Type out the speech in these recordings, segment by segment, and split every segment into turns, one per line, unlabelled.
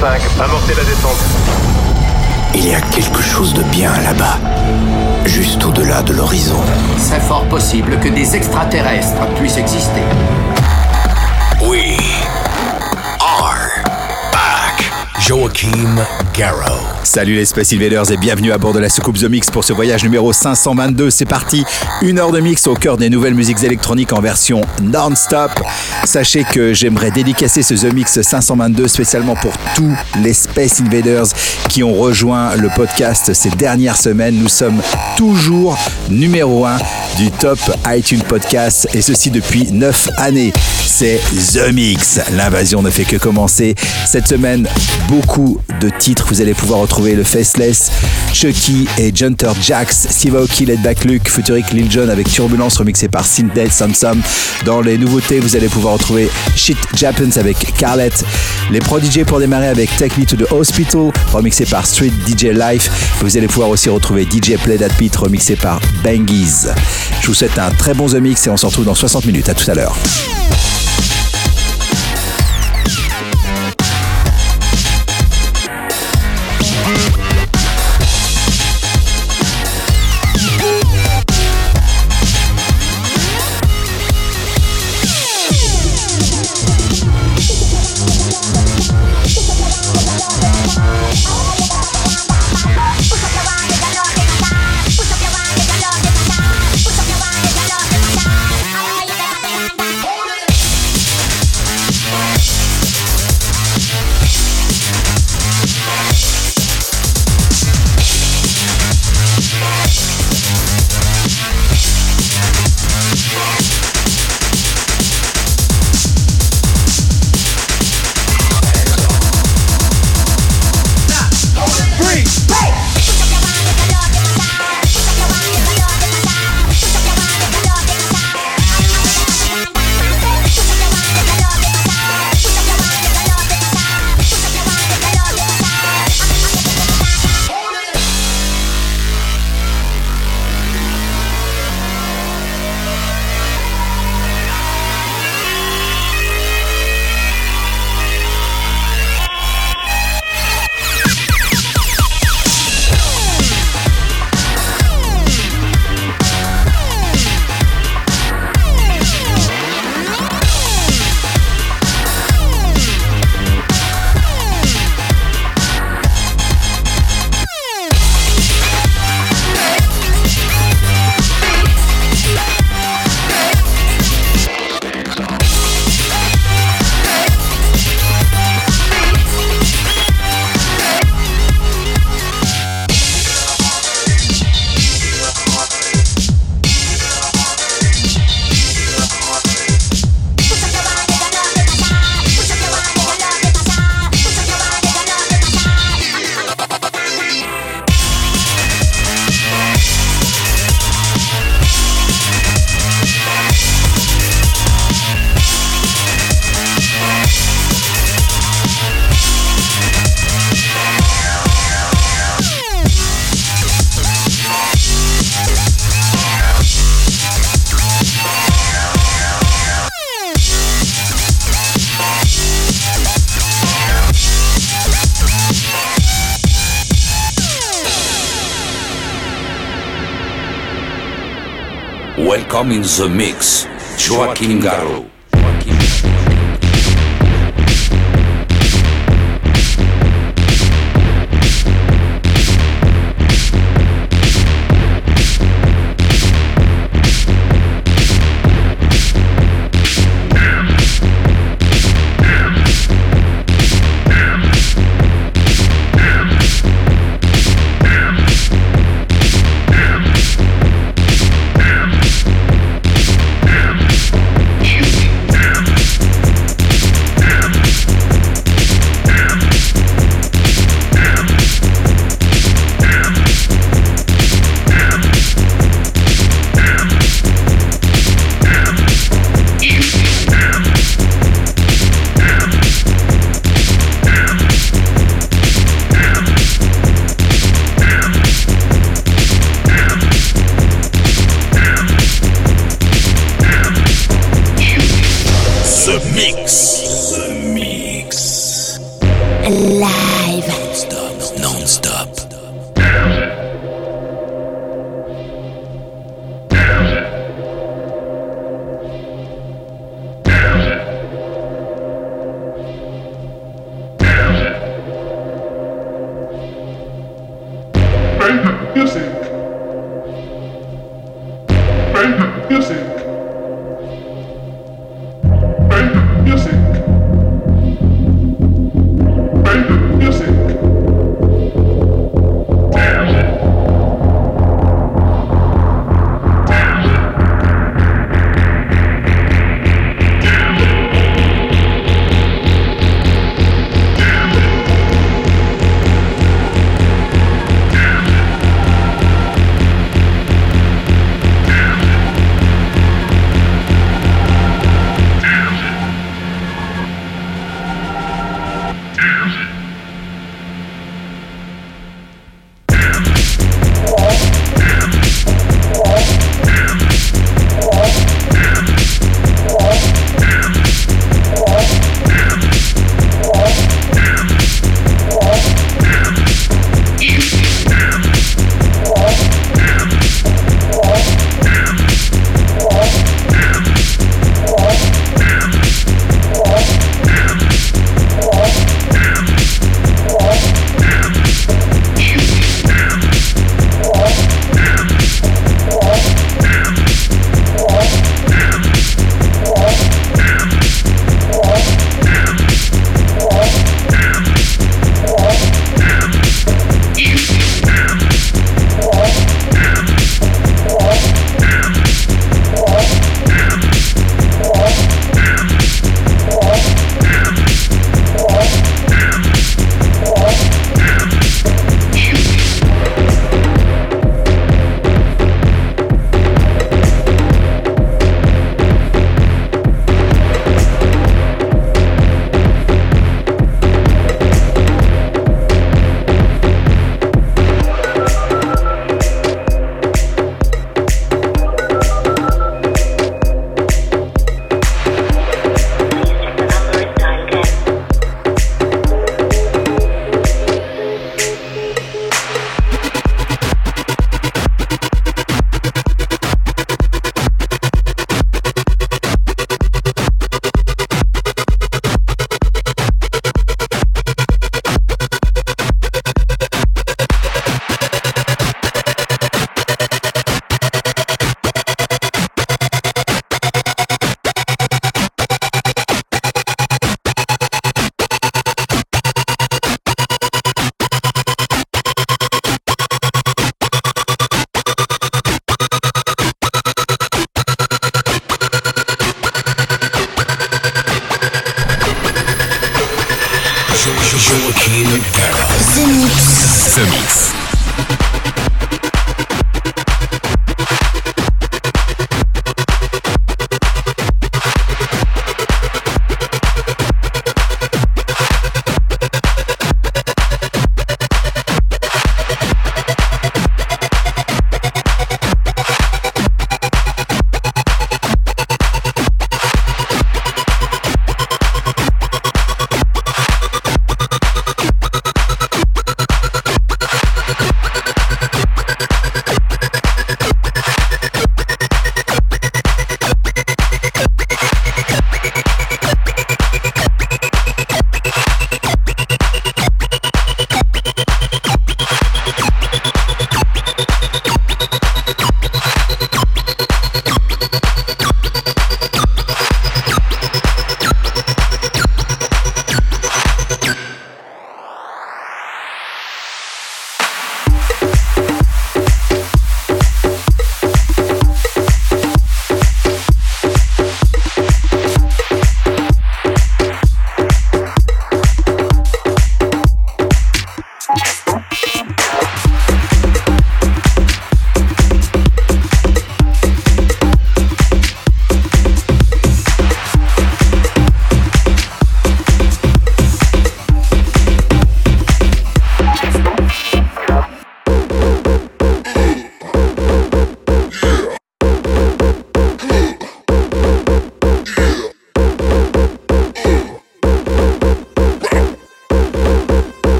5, amorcez la descente.
Il y a quelque chose de bien là-bas, juste au-delà de l'horizon.
C'est fort possible que des extraterrestres puissent exister.
Back. Joachim Garrow.
Salut les Space Invaders et bienvenue à bord de la soucoupe The Mix pour ce voyage numéro 522. C'est parti, une heure de mix au cœur des nouvelles musiques électroniques en version non-stop. Sachez que j'aimerais dédicacer ce The Mix 522 spécialement pour tous les Space Invaders qui ont rejoint le podcast ces dernières semaines. Nous sommes toujours numéro 1 du top iTunes Podcast et ceci depuis 9 années. C'est The Mix. L'invasion ne fait que commencer. Cette semaine, beaucoup de titres. Vous allez pouvoir retrouver le Faceless, Chucky et Junter Jax, Steve Aoki, Led Back Luke, Futuric Lil Jon avec Turbulence remixé par Synthdead Samsum. Dans les nouveautés, vous allez pouvoir retrouver Shit Japans avec Carlette, les Pro DJ pour démarrer avec Take Me to the Hospital remixé par Street DJ Life. Vous allez pouvoir aussi retrouver DJ Play That Beat remixé par Bangies. Je vous souhaite un très bon The Mix et on se retrouve dans 60 minutes. À tout à l'heure.
Welcome in the mix, Joachim Garraud.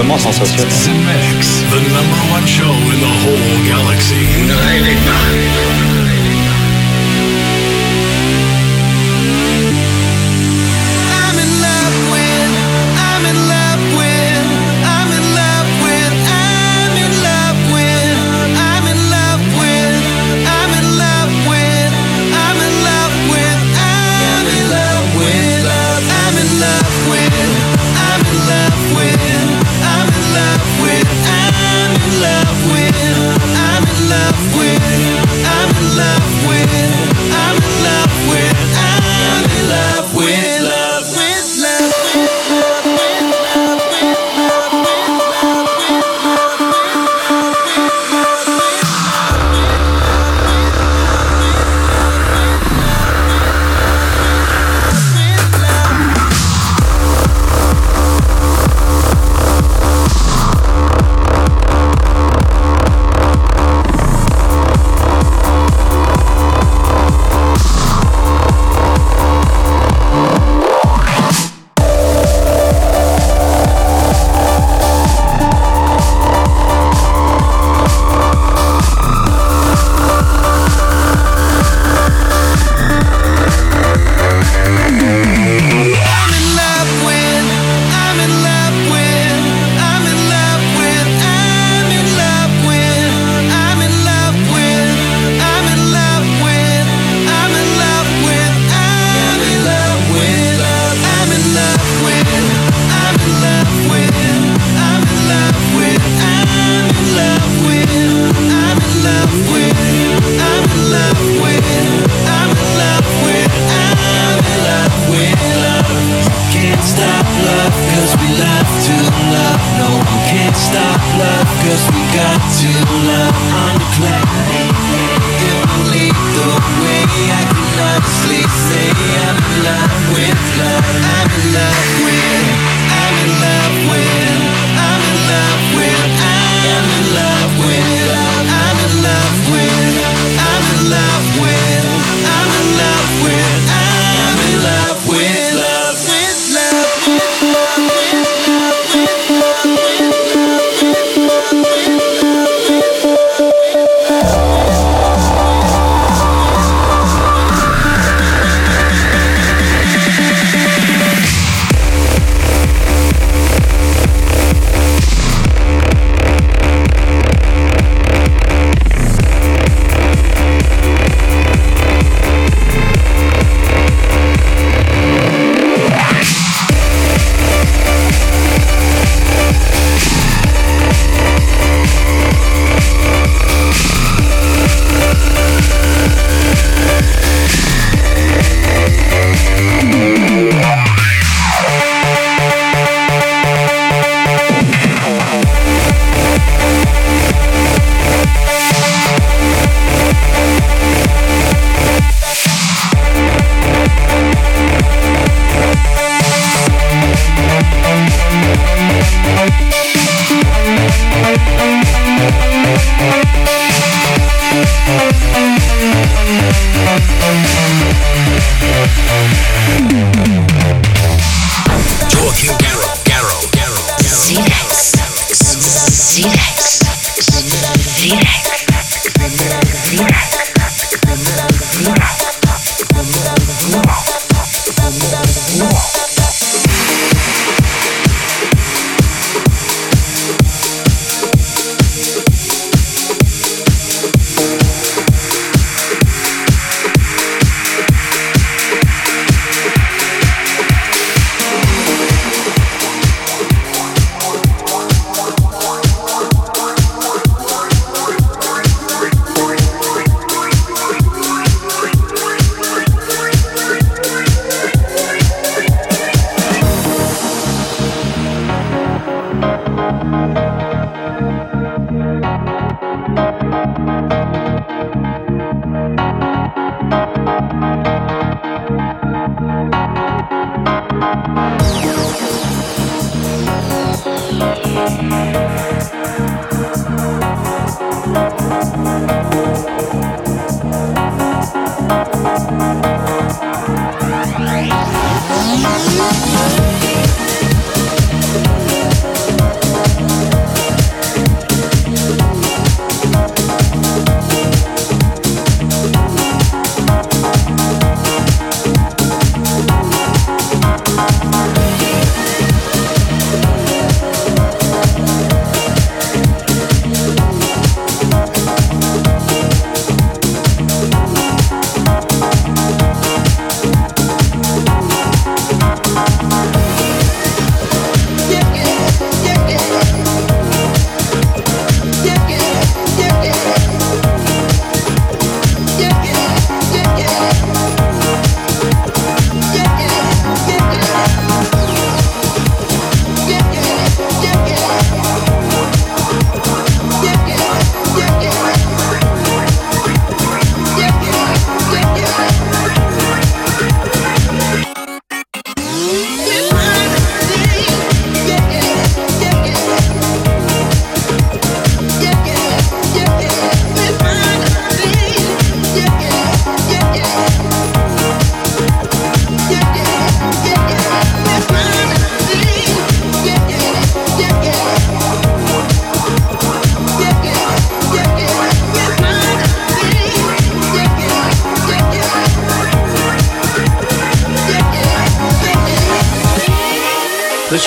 Simplement sensationnel.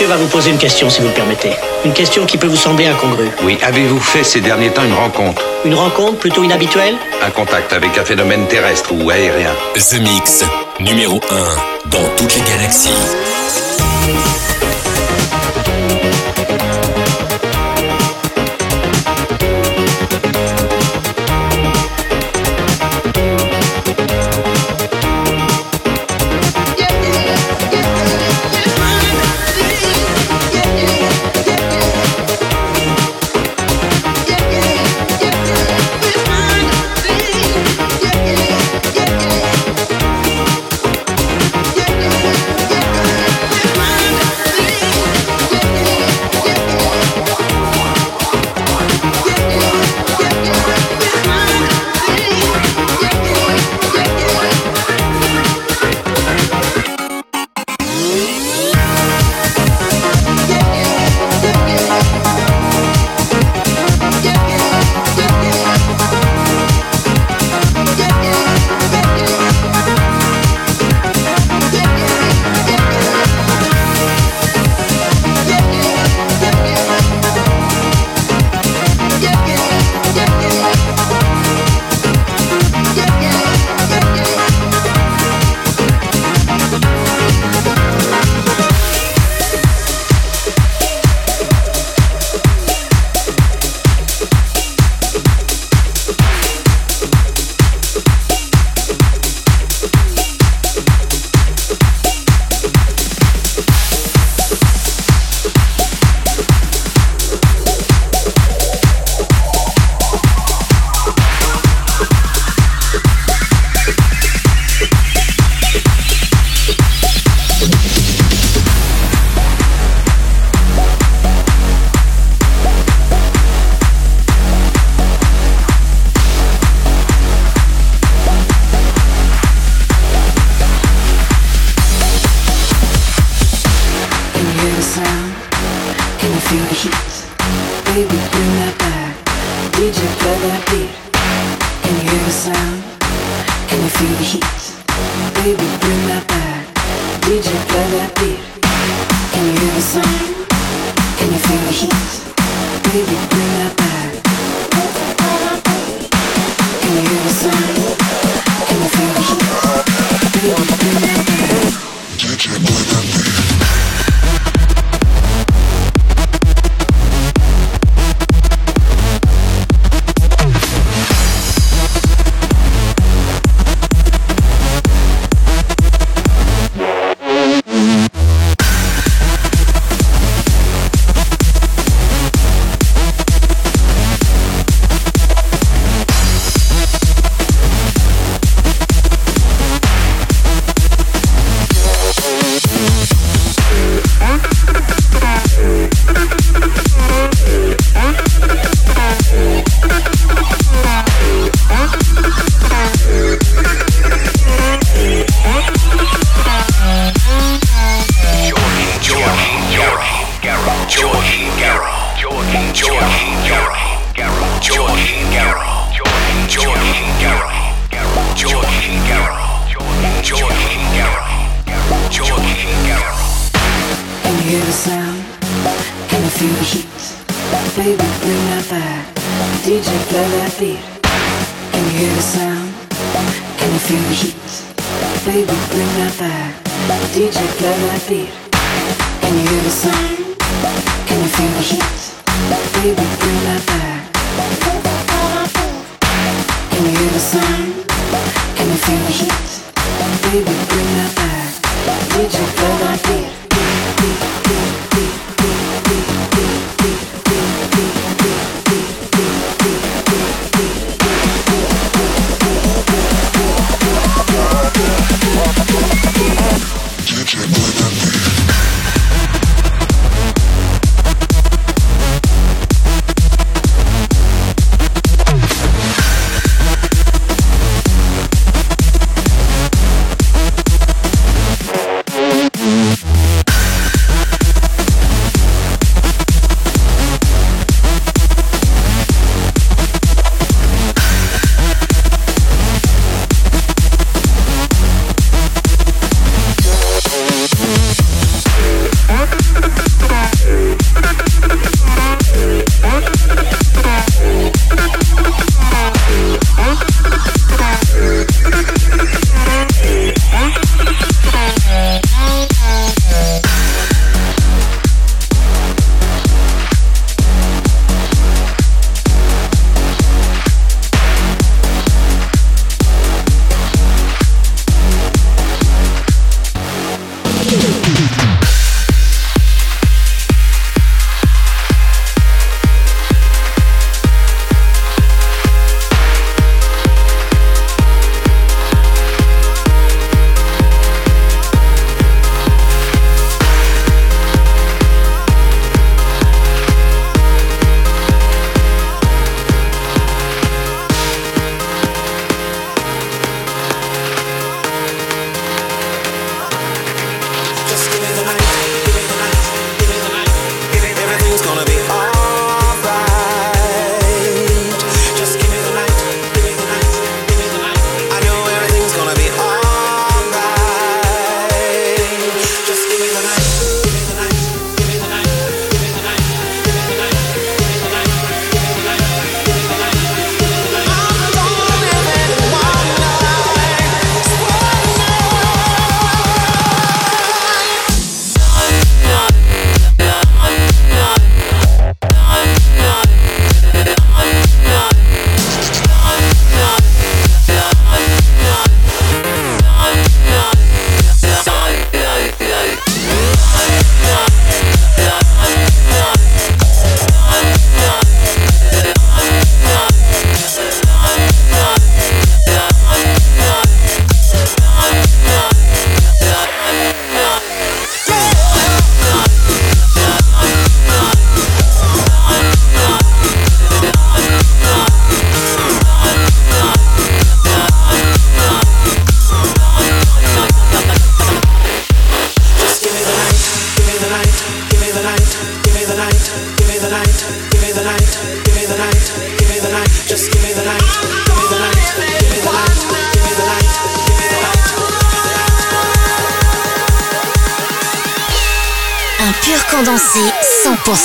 Monsieur va vous poser une question, si vous le permettez. Une question qui peut vous sembler incongrue.
Oui, avez-vous fait ces derniers temps une rencontre?
Une rencontre plutôt inhabituelle?
Un contact avec un phénomène terrestre ou aérien?
The Mix, numéro 1 dans toutes les galaxies.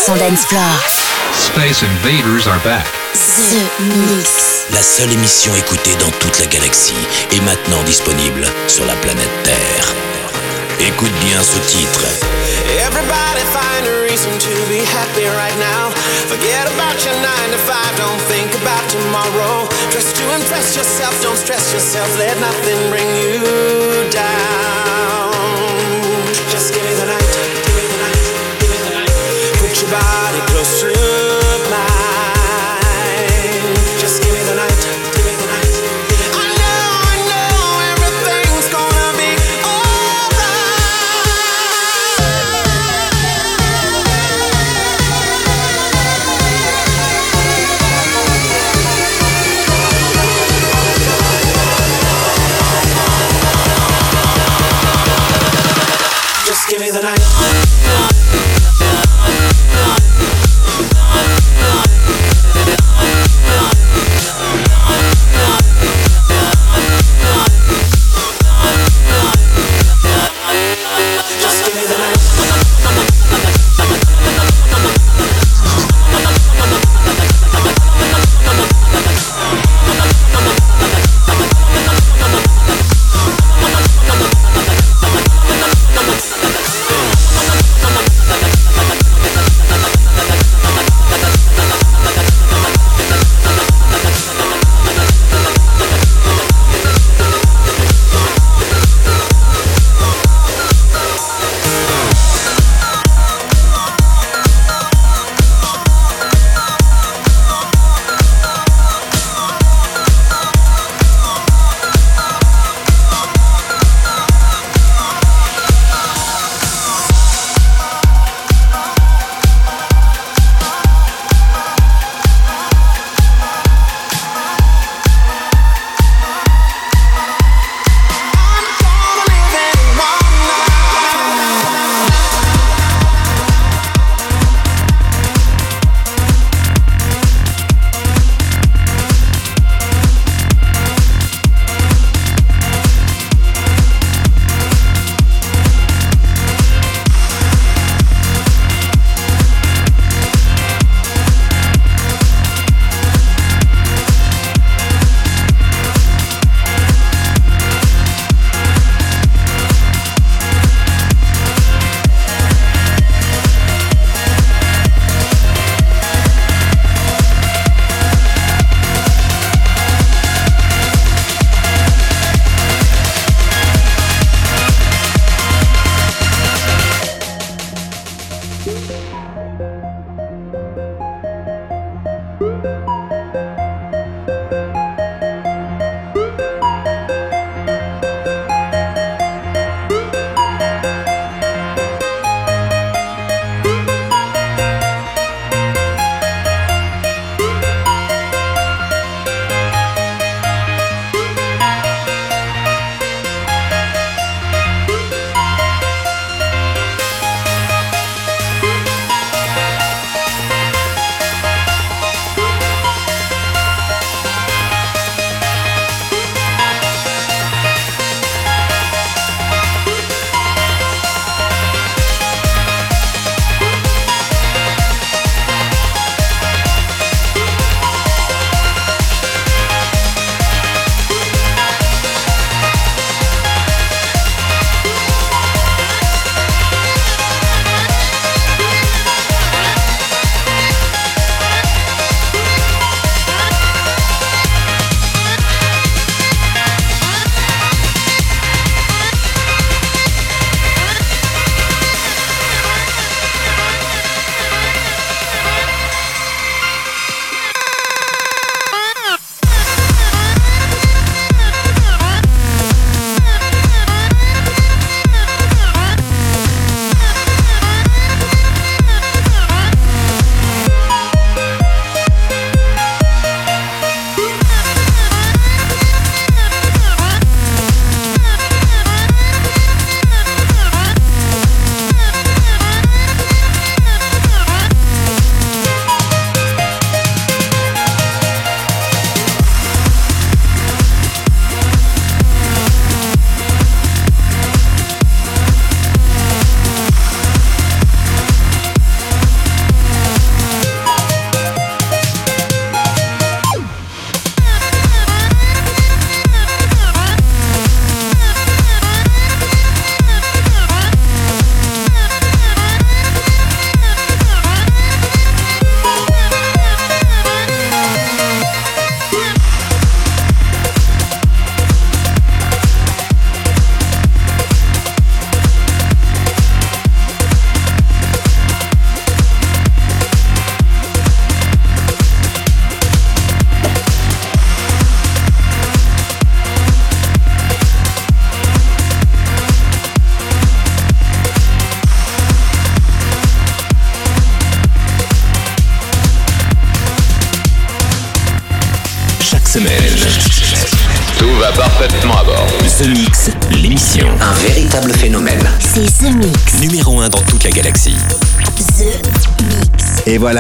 100% dance floor.
Space Invaders are back.
The Mix.
La seule émission écoutée dans toute la galaxie est maintenant disponible sur la planète Terre. Écoute bien ce titre.
Everybody find a reason to be happy right now. Forget about your 9 to 5, don't think about tomorrow. Dress to impress yourself, don't stress yourself, let nothing bring you down. Body close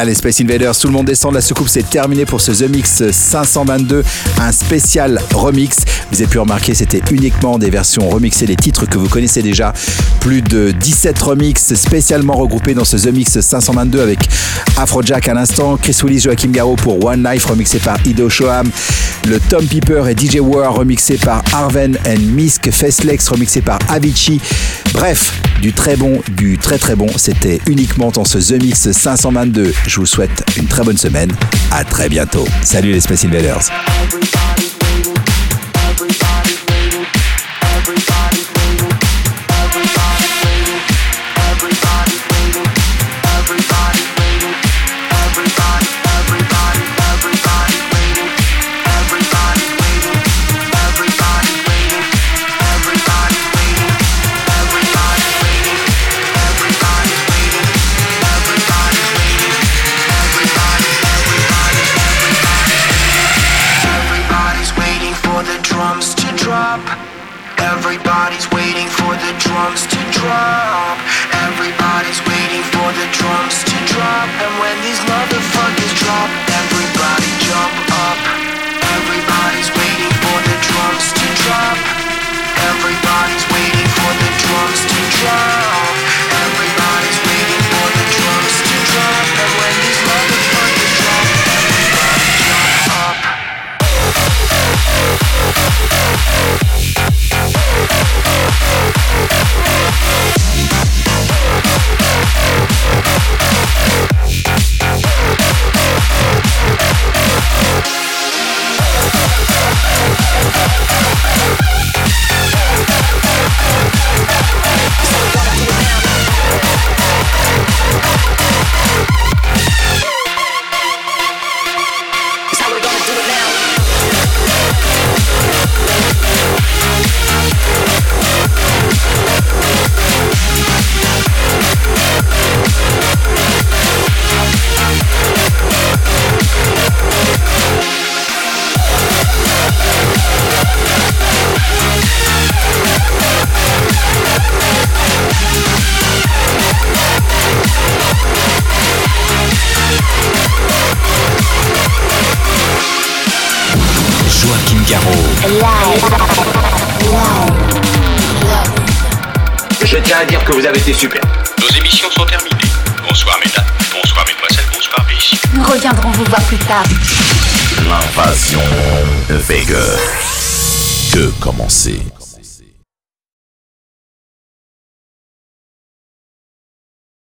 les Space Invaders, tout le monde descend de la soucoupe, c'est terminé pour ce The Mix 522, un spécial remix. Vous avez pu remarquer, c'était uniquement des versions remixées des titres que vous connaissez déjà. Plus de 17 remixes spécialement regroupés dans ce The Mix 522 avec Afrojack à l'instant, Chris Willis, Joachim Garraud pour One Life remixé par Ido Shoham, le Tom Piper et DJ War remixé par Arven and Misk, Facelex remixé par Avicii. Bref, du très bon, du très très bon, c'était uniquement dans ce The Mix 522. Je vous souhaite une très bonne semaine. À très bientôt. Salut les Space Invaders.
Drop. Everybody's waiting for the drums to
été super.
Nos émissions sont terminées. Bonsoir mesdames, bonsoir mesdemoiselles, bonsoir messieurs.
Nous reviendrons vous voir plus tard.
L'invasion Vega. Que commencer